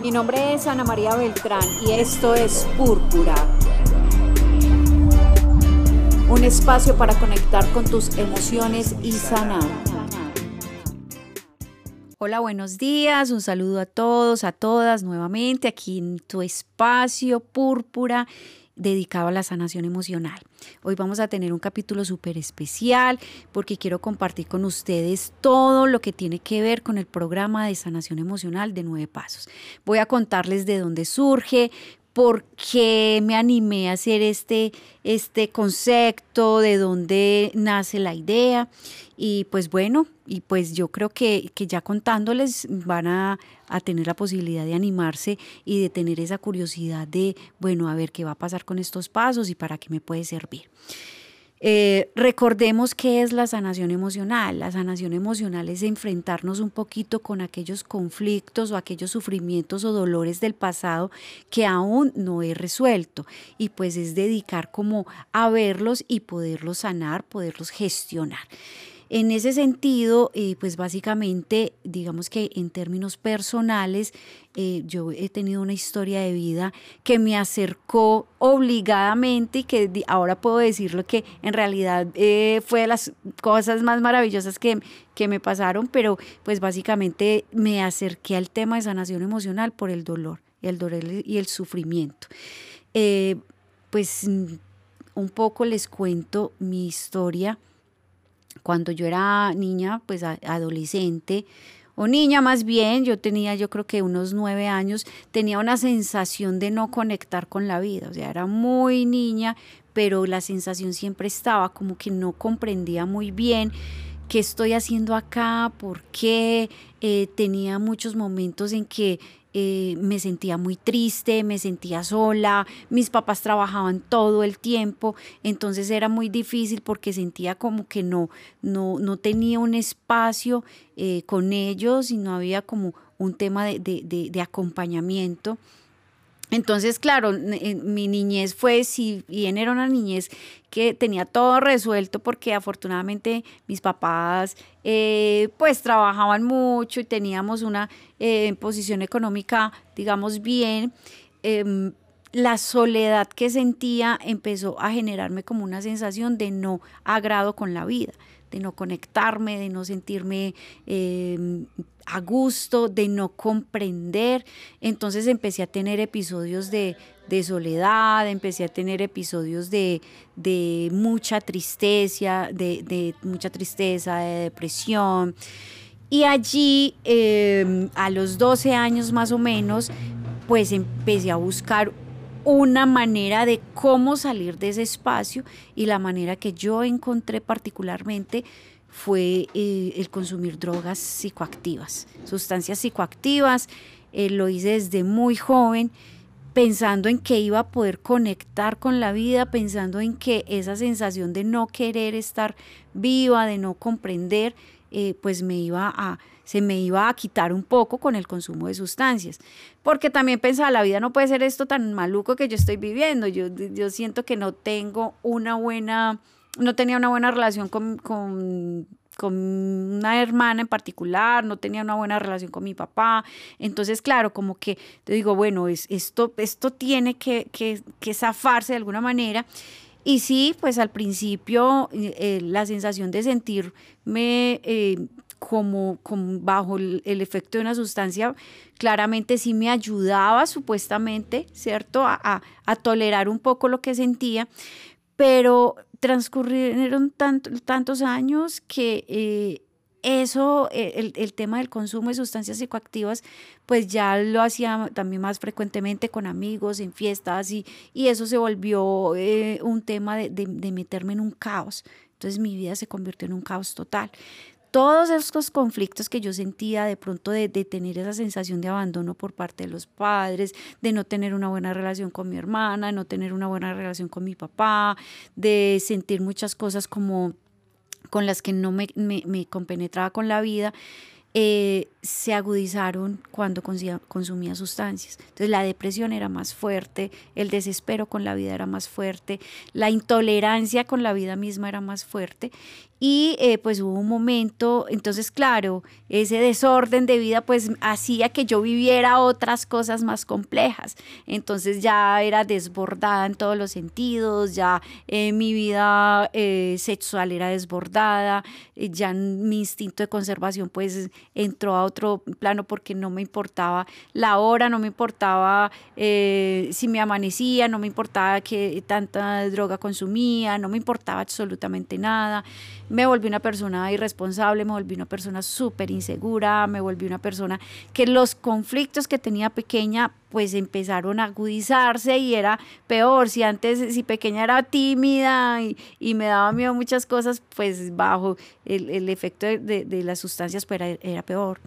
Mi nombre es Ana María Beltrán y esto es Púrpura. Un espacio para conectar con tus emociones y sanar. Hola, buenos días, un saludo a todos, a todas nuevamente aquí en tu espacio Púrpura dedicado a la sanación emocional. Hoy vamos a tener un capítulo súper especial porque quiero compartir con ustedes todo lo que tiene que ver con el programa de sanación emocional de nueve pasos. Voy a contarles de dónde surge, por qué me animé a hacer este, este concepto, de dónde nace la idea. Y pues bueno, y pues yo creo que, que ya contándoles van a, a, tener la posibilidad de animarse y de tener esa curiosidad de, bueno, a ver qué va a pasar con estos pasos y para qué me puede servir. Eh, recordemos qué es la sanación emocional. La sanación emocional es enfrentarnos un poquito con aquellos conflictos o aquellos sufrimientos o dolores del pasado que aún no he resuelto. Y pues es dedicar como a verlos y poderlos sanar, poderlos gestionar. En ese sentido, eh, pues básicamente, digamos que en términos personales, eh, yo he tenido una historia de vida que me acercó obligadamente y que ahora puedo decirlo que en realidad eh, fue de las cosas más maravillosas que, que me pasaron, pero pues básicamente me acerqué al tema de sanación emocional por el dolor, el dolor y el sufrimiento. pues un poco les cuento mi historia cuando yo era niña, pues adolescente, o niña más bien, yo tenía yo creo que unos nueve años, tenía una sensación de no conectar con la vida, o sea, era muy niña, pero la sensación siempre estaba como que no comprendía muy bien qué estoy haciendo acá, por qué, eh, tenía muchos momentos en que eh, me sentía muy triste, me sentía sola, mis papás trabajaban todo el tiempo, entonces era muy difícil porque sentía como que no, no, no tenía un espacio eh, con ellos y no había como un tema de, de, de acompañamiento. Entonces, claro, mi niñez fue, si bien era una niñez que tenía todo resuelto porque afortunadamente mis papás eh, pues trabajaban mucho y teníamos una eh, posición económica, digamos, bien. Em, la soledad que sentía empezó a generarme como una sensación de no agrado con la vida de no conectarme, de no sentirme em, a gusto, de no comprender. Entonces empecé a tener episodios de, soledad, empecé a tener episodios de, mucha tristeza, de, mucha tristeza, de depresión. Y allí, em, a los 12 años más o menos, pues empecé a buscar una manera de cómo salir de ese espacio y la manera que yo encontré particularmente fue eh, el consumir drogas psicoactivas, sustancias psicoactivas. Eh, lo hice desde muy joven pensando en que iba a poder conectar con la vida, pensando en que esa sensación de no querer estar viva, de no comprender, eh, pues me iba a, se me iba a quitar un poco con el consumo de sustancias. Porque también pensaba, la vida no puede ser esto tan maluco que yo estoy viviendo. Yo, yo siento que no tengo una buena, no tenía una buena relación con, con con una hermana en particular, no tenía una buena relación con mi papá. Entonces, claro, como que te digo, bueno, es, esto, esto tiene que, que, que zafarse de alguna manera. Y sí, pues al principio eh, eh, la sensación de sentirme eh, como, bajo el, efecto de una sustancia, claramente sí me ayudaba supuestamente, ¿cierto? A, tolerar un poco lo que sentía, pero transcurrieron tantos años que eso, el, el, tema del consumo de sustancias psicoactivas, pues ya lo hacía también más frecuentemente con amigos, en fiestas, y, y eso se volvió eh, un tema de, de, meterme en un caos. Entonces mi vida se convirtió en un caos total. Todos esos conflictos que yo sentía de pronto de, de, tener esa sensación de abandono por parte de los padres, de no tener una buena relación con mi hermana, de no tener una buena relación con mi papá, de sentir muchas cosas como con las que no me, me, compenetraba con la vida, eh, se agudizaron cuando consumía, sustancias. Entonces la depresión era más fuerte, el desespero con la vida era más fuerte, la intolerancia con la vida misma era más fuerte y eh, pues hubo un momento, entonces claro, ese desorden de vida pues hacía que yo viviera otras cosas más complejas. Entonces ya era desbordada en todos los sentidos, ya eh, mi vida sexual era desbordada, ya mi instinto de conservación pues entró a otro plano porque no me importaba la hora, no me importaba si me amanecía, no me importaba que tanta droga consumía, no me importaba absolutamente nada. Me volví una persona irresponsable, me volví una persona súper insegura, me volví una persona que los conflictos que tenía pequeña pues empezaron a agudizarse y era peor. Si antes, si pequeña era tímida y, me daba miedo muchas cosas, pues bajo el, efecto de, las sustancias pues era, era peor.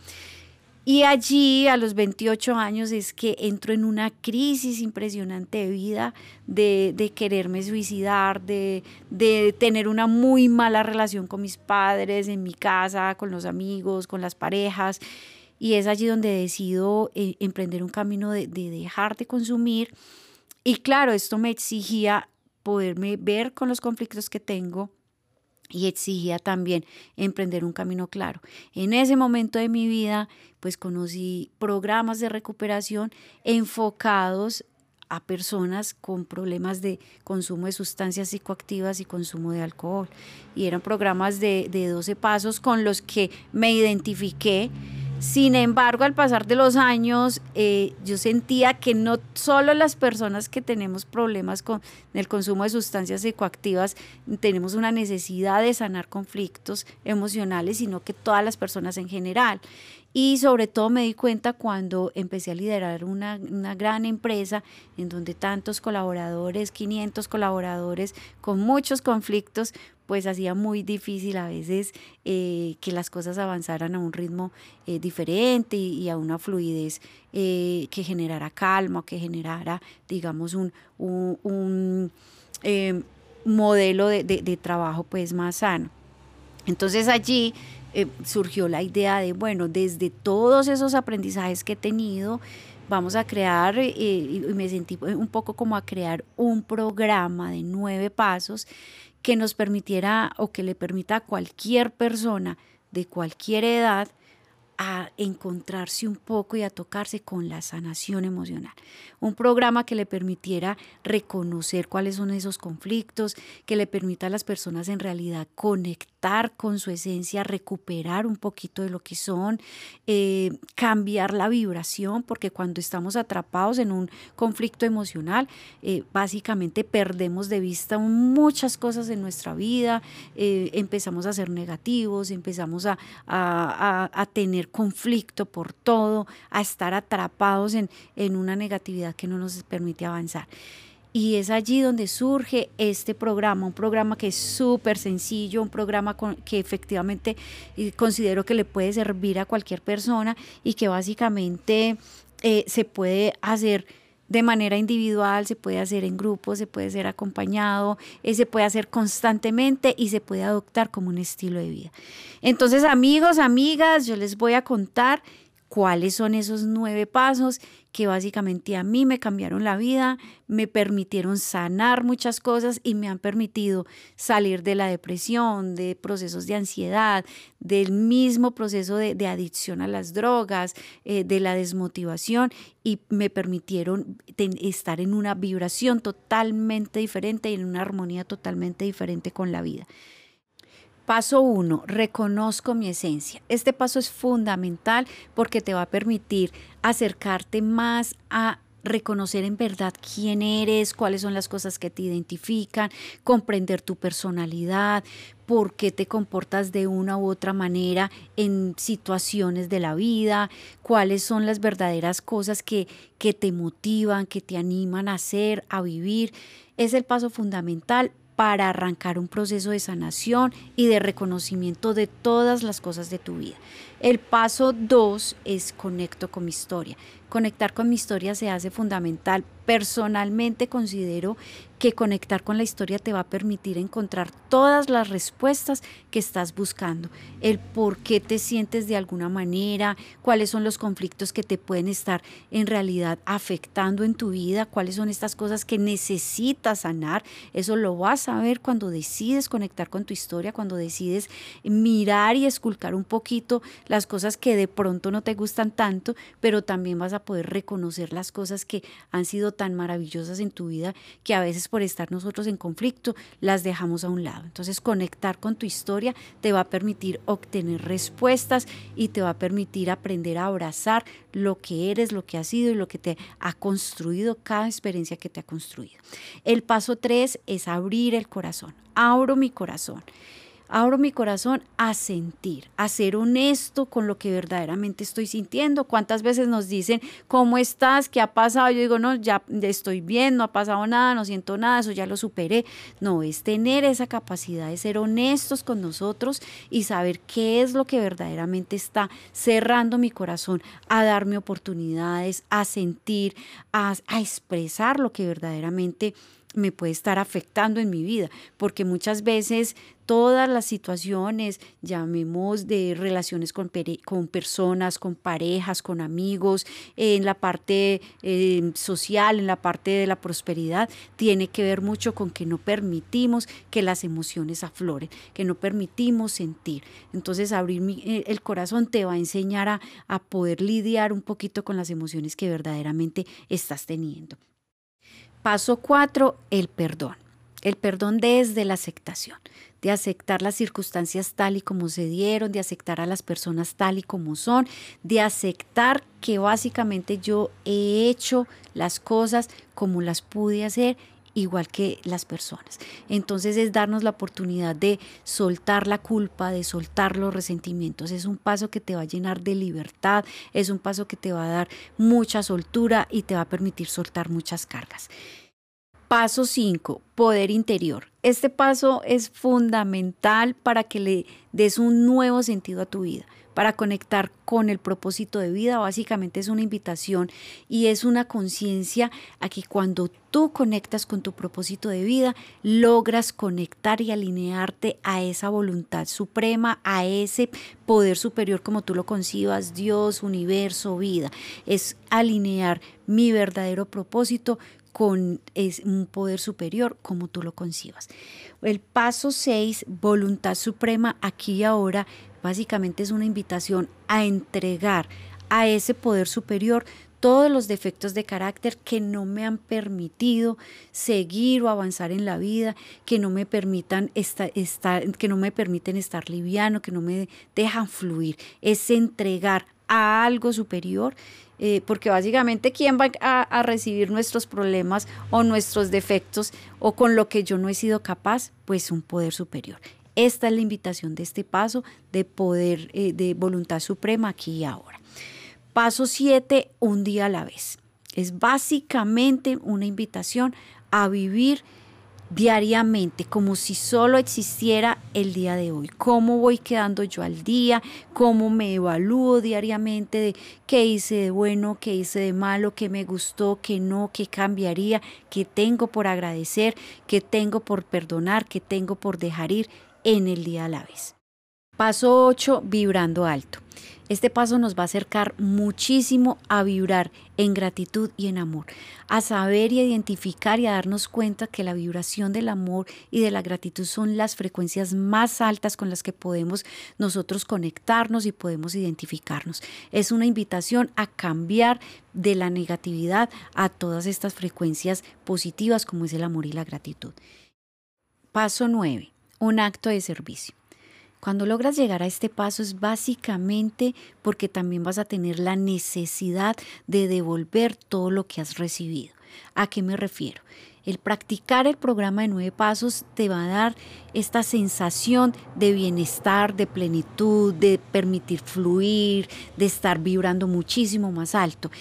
Y allí, a los 28 años, es que entro en una crisis impresionante de vida, de, quererme suicidar, de, tener una muy mala relación con mis padres, en mi casa, con los amigos, con las parejas. Y es allí donde decido eh, emprender un camino de, de dejar de consumir. Y claro, esto me exigía poderme ver con los conflictos que tengo, y exigía también emprender un camino claro. En ese momento de mi vida, pues conocí programas de recuperación enfocados a personas con problemas de consumo de sustancias psicoactivas y consumo de alcohol. Y eran programas de, de 12 pasos con los que me identifiqué sin embargo, al pasar de los años, eh, yo sentía que no solo las personas que tenemos problemas con el consumo de sustancias psicoactivas tenemos una necesidad de sanar conflictos emocionales, sino que todas las personas en general. Y sobre todo me di cuenta cuando empecé a liderar una, una, gran empresa en donde tantos colaboradores, 500 colaboradores, con muchos conflictos, pues hacía muy difícil a veces eh, que las cosas avanzaran a un ritmo eh, diferente y, a una fluidez eh, que generara calma, que generara, digamos, un, un, modelo de, de, trabajo pues más sano. Entonces allí surgió la idea de, bueno, desde todos esos aprendizajes que he tenido, vamos a crear, y me sentí un poco como a crear un programa de nueve pasos que nos permitiera o que le permita a cualquier persona de cualquier edad a encontrarse un poco y a tocarse con la sanación emocional. Un programa que le permitiera reconocer cuáles son esos conflictos, que le permita a las personas en realidad conectar con su esencia, recuperar un poquito de lo que son, eh, cambiar la vibración, porque cuando estamos atrapados en un conflicto emocional, eh, básicamente perdemos de vista muchas cosas en nuestra vida, eh, empezamos a ser negativos, empezamos a, a tener conflicto por todo, a estar atrapados en, en una negatividad que no nos permite avanzar. Y es allí donde surge este programa, un programa que es súper sencillo, un programa que efectivamente eh, considero que le puede servir a cualquier persona y que básicamente eh, se puede hacer de manera individual, se puede hacer en grupo, se puede ser acompañado, eh, se puede hacer constantemente y se puede adoptar como un estilo de vida. Entonces, amigos, amigas, yo les voy a contar cuáles son esos nueve pasos que básicamente a mí me cambiaron la vida, me permitieron sanar muchas cosas y me han permitido salir de la depresión, de procesos de ansiedad, del mismo proceso de, adicción a las drogas, eh, de la desmotivación y me permitieron estar en una vibración totalmente diferente y en una armonía totalmente diferente con la vida. Paso uno, reconozco mi esencia. Este paso es fundamental porque te va a permitir acercarte más a reconocer en verdad quién eres, cuáles son las cosas que te identifican, comprender tu personalidad, por qué te comportas de una u otra manera en situaciones de la vida, cuáles son las verdaderas cosas que, que te motivan, que te animan a hacer, a vivir. Es el paso fundamental para arrancar un proceso de sanación y de reconocimiento de todas las cosas de tu vida. El paso dos es conecto con mi historia. Conectar con mi historia se hace fundamental Personalmente considero que conectar con la historia te va a permitir encontrar todas las respuestas que estás buscando. El por qué te sientes de alguna manera, cuáles son los conflictos que te pueden estar en realidad afectando en tu vida, cuáles son estas cosas que necesitas sanar. Eso lo vas a ver cuando decides conectar con tu historia, cuando decides mirar y esculcar un poquito las cosas que de pronto no te gustan tanto, pero también vas a poder reconocer las cosas que han sido tan maravillosas en tu vida que a veces por estar nosotros en conflicto, las dejamos a un lado. Entonces, conectar con tu historia te va a permitir obtener respuestas y te va a permitir aprender a abrazar lo que eres, lo que has sido y lo que te ha construido, cada experiencia que te ha construido. El paso tres es abrir el corazón. Abro mi corazón abro mi corazón a sentir, a ser honesto con lo que verdaderamente estoy sintiendo. ¿Cuántas veces nos dicen, ¿cómo estás? ¿Qué ha pasado? Yo digo, no, ya estoy bien, no ha pasado nada, no siento nada, eso ya lo superé. No, es tener esa capacidad de ser honestos con nosotros y saber qué es lo que verdaderamente está cerrando mi corazón, a darme oportunidades, a sentir, a, expresar lo que verdaderamente me puede estar afectando en mi vida, porque muchas veces todas las situaciones, llamemos de relaciones con, con personas, con parejas, con amigos, en la parte eh, social, en la parte de la prosperidad, tiene que ver mucho con que no permitimos que las emociones afloren, que no permitimos sentir. Entonces abrir eh, el corazón te va a enseñar a, a poder lidiar un poquito con las emociones que verdaderamente estás teniendo. Paso cuatro, el perdón. El perdón desde la aceptación, de aceptar las circunstancias tal y como se dieron, de aceptar a las personas tal y como son, de aceptar que básicamente yo he hecho las cosas como las pude hacer igual que las personas. Entonces es darnos la oportunidad de soltar la culpa, de soltar los resentimientos. Es un paso que te va a llenar de libertad, es un paso que te va a dar mucha soltura y te va a permitir soltar muchas cargas. Paso 5, poder interior. Este paso es fundamental para que le des un nuevo sentido a tu vida para conectar con el propósito de vida. Básicamente es una invitación y es una conciencia a que cuando tú conectas con tu propósito de vida, logras conectar y alinearte a esa voluntad suprema, a ese poder superior como tú lo concibas, Dios, universo, vida. Es alinear mi verdadero propósito con un poder superior como tú lo concibas. El paso 6, voluntad suprema, aquí y ahora, Básicamente es una invitación a entregar a ese poder superior todos los defectos de carácter que no me han permitido seguir o avanzar en la vida, que no me permitan estar, que no me permiten estar liviano, que no me dejan fluir. Es entregar a algo superior, eh, porque básicamente quién va a recibir nuestros problemas o nuestros defectos o con lo que yo no he sido capaz, pues un poder superior. Esta es la invitación de este paso de poder, eh, de voluntad suprema aquí y ahora. Paso 7, un día a la vez. Es básicamente una invitación a vivir diariamente, como si solo existiera el día de hoy. ¿Cómo voy quedando yo al día? ¿Cómo me evalúo diariamente de qué hice de bueno, qué hice de malo, qué me gustó, qué no, qué cambiaría, qué tengo por agradecer, qué tengo por perdonar, qué tengo por dejar ir? en el día a la vez. Paso 8, vibrando alto. Este paso nos va a acercar muchísimo a vibrar en gratitud y en amor, a saber y identificar y a darnos cuenta que la vibración del amor y de la gratitud son las frecuencias más altas con las que podemos nosotros conectarnos y podemos identificarnos. Es una invitación a cambiar de la negatividad a todas estas frecuencias positivas como es el amor y la gratitud. Paso 9 un acto de servicio. Cuando logras llegar a este paso es básicamente porque también vas a tener la necesidad de devolver todo lo que has recibido. ¿A qué me refiero? El practicar el programa de nueve pasos te va a dar esta sensación de bienestar, de plenitud, de permitir fluir, de estar vibrando muchísimo más alto.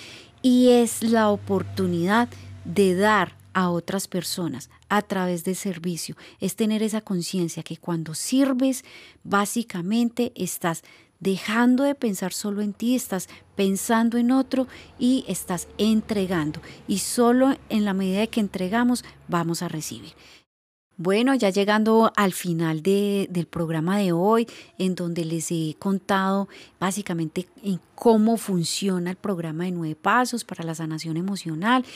Y es la oportunidad de dar a otras personas a través del servicio. Es tener esa conciencia que cuando sirves, básicamente estás dejando de pensar solo en ti, estás pensando en otro y estás entregando. Y solo en la medida que entregamos vamos a recibir. Bueno, ya llegando al final del programa de hoy, en donde les he contado básicamente en cómo funciona el programa de nueve pasos para la sanación emocional.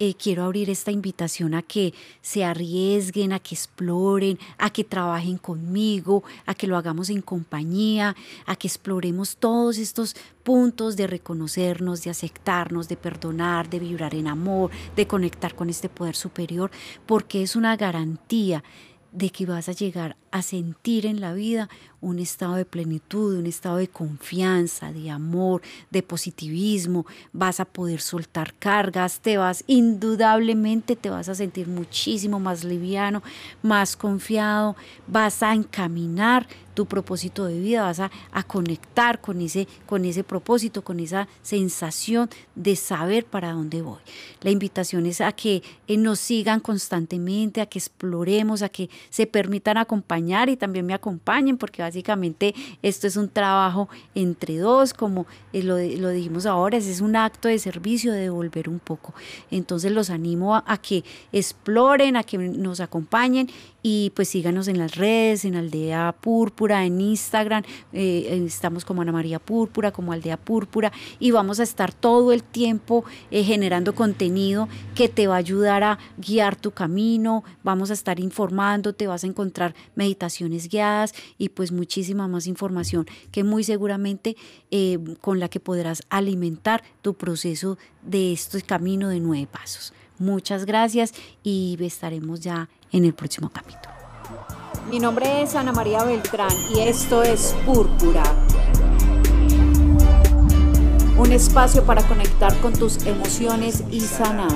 Eh, quiero abrir esta invitación a que se arriesguen, a que exploren, a que trabajen conmigo, a que lo hagamos en compañía, a que exploremos todos estos puntos de reconocernos, de aceptarnos, de perdonar, de vibrar en amor, de conectar con este poder superior, porque es una garantía de que vas a llegar a sentir en la vida un estado de plenitud, un estado de confianza, de amor, de positivismo, vas a poder soltar cargas, te vas, indudablemente te vas a sentir muchísimo más liviano, más confiado, vas a encaminar tu propósito de vida, vas a, conectar con ese, con ese propósito, con esa sensación de saber para dónde voy. La invitación es a que eh, nos sigan constantemente, a que exploremos, a que se permitan acompañar y también me acompañen, porque básicamente esto es un trabajo entre dos, como eh, lo, lo dijimos ahora, es un acto de servicio, de devolver un poco. Entonces los animo a que exploren, a que nos acompañen y pues síganos en las redes, en Aldea Púrpura, en Instagram, eh, estamos como Ana María Púrpura, como Aldea Púrpura y vamos a estar todo el tiempo eh, generando contenido que te va a ayudar a guiar tu camino, vamos a estar informándote, vas a encontrar meditaciones guiadas y pues muchísima más información que muy seguramente eh, con la que podrás alimentar tu proceso de este camino de nueve pasos. Muchas gracias y estaremos ya en el próximo capítulo. Mi nombre es Ana María Beltrán y esto es Púrpura. Un espacio para conectar con tus emociones y sanar.